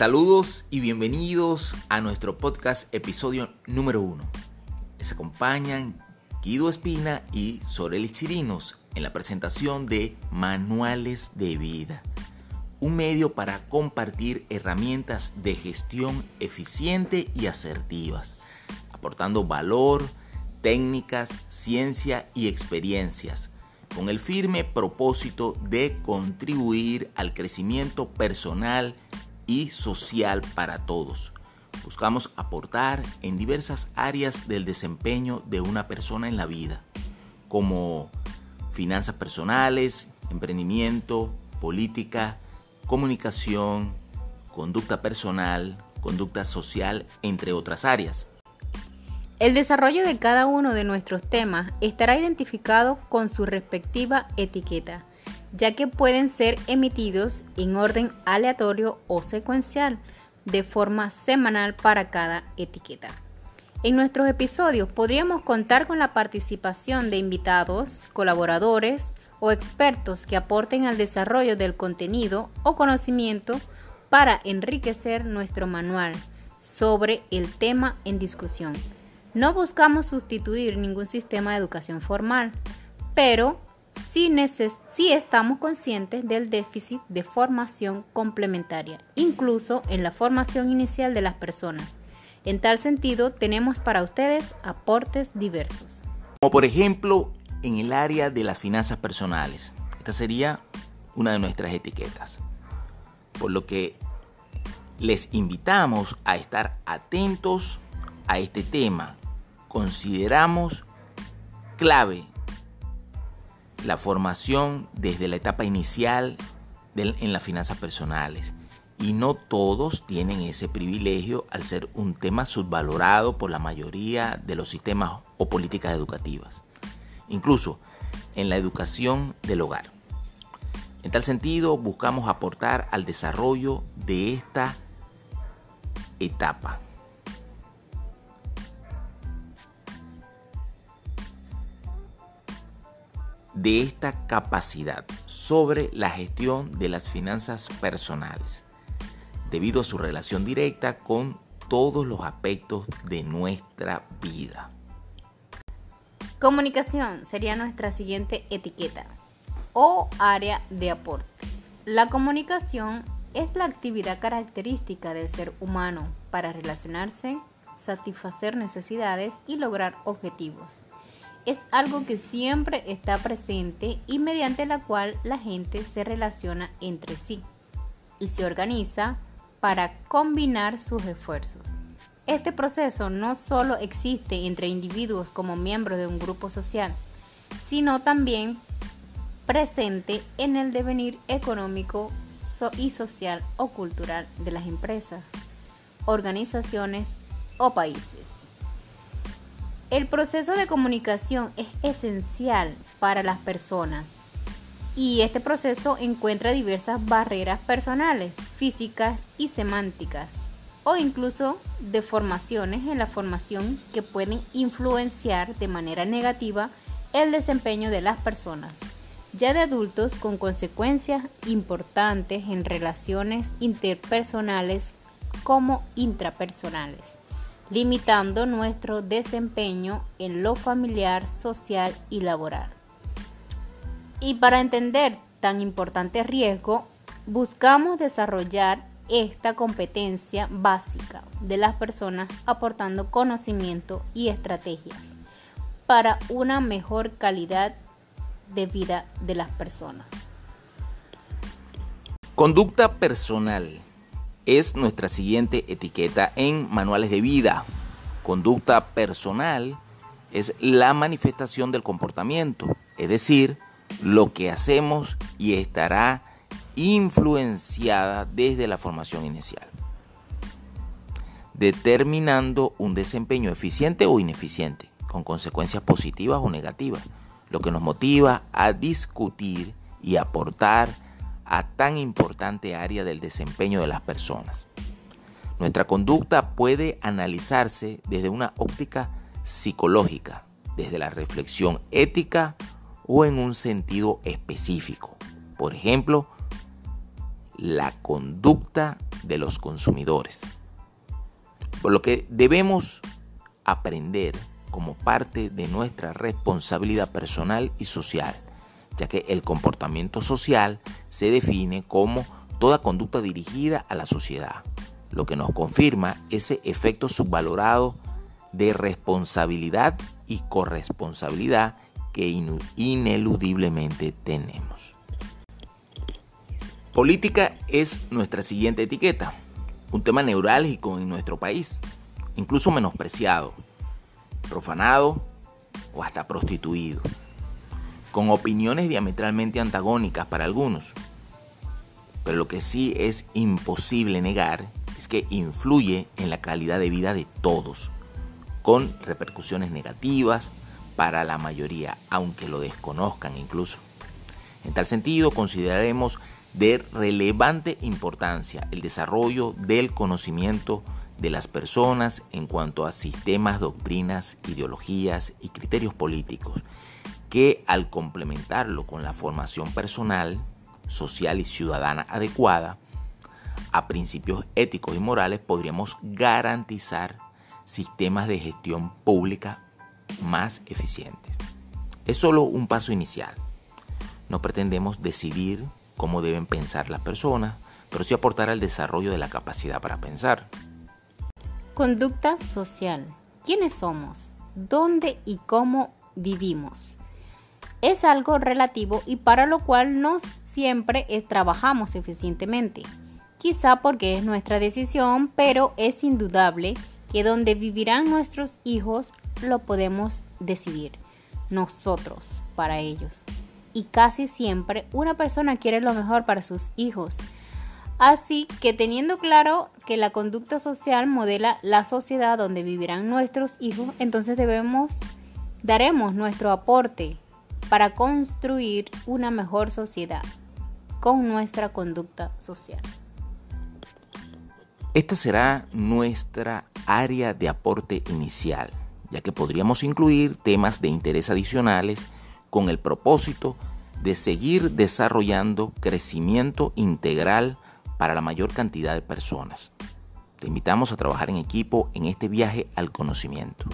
Saludos y bienvenidos a nuestro podcast episodio número uno. Les acompañan Guido Espina y Soreli Chirinos en la presentación de Manuales de Vida, un medio para compartir herramientas de gestión eficiente y asertivas, aportando valor, técnicas, ciencia y experiencias, con el firme propósito de contribuir al crecimiento personal y social para todos. Buscamos aportar en diversas áreas del desempeño de una persona en la vida, como finanzas personales, emprendimiento, política, comunicación, conducta personal, conducta social, entre otras áreas. El desarrollo de cada uno de nuestros temas estará identificado con su respectiva etiqueta ya que pueden ser emitidos en orden aleatorio o secuencial de forma semanal para cada etiqueta. En nuestros episodios podríamos contar con la participación de invitados, colaboradores o expertos que aporten al desarrollo del contenido o conocimiento para enriquecer nuestro manual sobre el tema en discusión. No buscamos sustituir ningún sistema de educación formal, pero si, estamos conscientes del déficit de formación complementaria, incluso en la formación inicial de las personas. En tal sentido, tenemos para ustedes aportes diversos. Como por ejemplo, en el área de las finanzas personales. Esta sería una de nuestras etiquetas. Por lo que les invitamos a estar atentos a este tema. Consideramos clave la formación desde la etapa inicial en las finanzas personales. Y no todos tienen ese privilegio al ser un tema subvalorado por la mayoría de los sistemas o políticas educativas. Incluso en la educación del hogar. En tal sentido, buscamos aportar al desarrollo de esta etapa. De esta capacidad sobre la gestión de las finanzas personales, debido a su relación directa con todos los aspectos de nuestra vida. Comunicación sería nuestra siguiente etiqueta o área de aportes. La comunicación es la actividad característica del ser humano para relacionarse, satisfacer necesidades y lograr objetivos es algo que siempre está presente y mediante la cual la gente se relaciona entre sí y se organiza para combinar sus esfuerzos. Este proceso no solo existe entre individuos como miembros de un grupo social, sino también presente en el devenir económico y social o cultural de las empresas, organizaciones o países. El proceso de comunicación es esencial para las personas y este proceso encuentra diversas barreras personales, físicas y semánticas o incluso deformaciones en la formación que pueden influenciar de manera negativa el desempeño de las personas, ya de adultos con consecuencias importantes en relaciones interpersonales como intrapersonales limitando nuestro desempeño en lo familiar, social y laboral. Y para entender tan importante riesgo, buscamos desarrollar esta competencia básica de las personas aportando conocimiento y estrategias para una mejor calidad de vida de las personas. Conducta personal es nuestra siguiente etiqueta en manuales de vida. Conducta personal es la manifestación del comportamiento, es decir, lo que hacemos y estará influenciada desde la formación inicial, determinando un desempeño eficiente o ineficiente, con consecuencias positivas o negativas, lo que nos motiva a discutir y aportar a tan importante área del desempeño de las personas. Nuestra conducta puede analizarse desde una óptica psicológica, desde la reflexión ética o en un sentido específico. Por ejemplo, la conducta de los consumidores. Por lo que debemos aprender como parte de nuestra responsabilidad personal y social, ya que el comportamiento social se define como toda conducta dirigida a la sociedad, lo que nos confirma ese efecto subvalorado de responsabilidad y corresponsabilidad que ineludiblemente tenemos. Política es nuestra siguiente etiqueta, un tema neurálgico en nuestro país, incluso menospreciado, profanado o hasta prostituido, con opiniones diametralmente antagónicas para algunos. Pero lo que sí es imposible negar es que influye en la calidad de vida de todos, con repercusiones negativas para la mayoría, aunque lo desconozcan incluso. En tal sentido, consideraremos de relevante importancia el desarrollo del conocimiento de las personas en cuanto a sistemas, doctrinas, ideologías y criterios políticos, que al complementarlo con la formación personal, social y ciudadana adecuada a principios éticos y morales, podríamos garantizar sistemas de gestión pública más eficientes. Es solo un paso inicial. No pretendemos decidir cómo deben pensar las personas, pero sí aportar al desarrollo de la capacidad para pensar. Conducta social. ¿Quiénes somos? ¿Dónde y cómo vivimos? Es algo relativo y para lo cual no siempre trabajamos eficientemente. Quizá porque es nuestra decisión, pero es indudable que donde vivirán nuestros hijos lo podemos decidir nosotros para ellos y casi siempre una persona quiere lo mejor para sus hijos. Así que teniendo claro que la conducta social modela la sociedad donde vivirán nuestros hijos, entonces debemos daremos nuestro aporte para construir una mejor sociedad con nuestra conducta social. Esta será nuestra área de aporte inicial, ya que podríamos incluir temas de interés adicionales con el propósito de seguir desarrollando crecimiento integral para la mayor cantidad de personas. Te invitamos a trabajar en equipo en este viaje al conocimiento.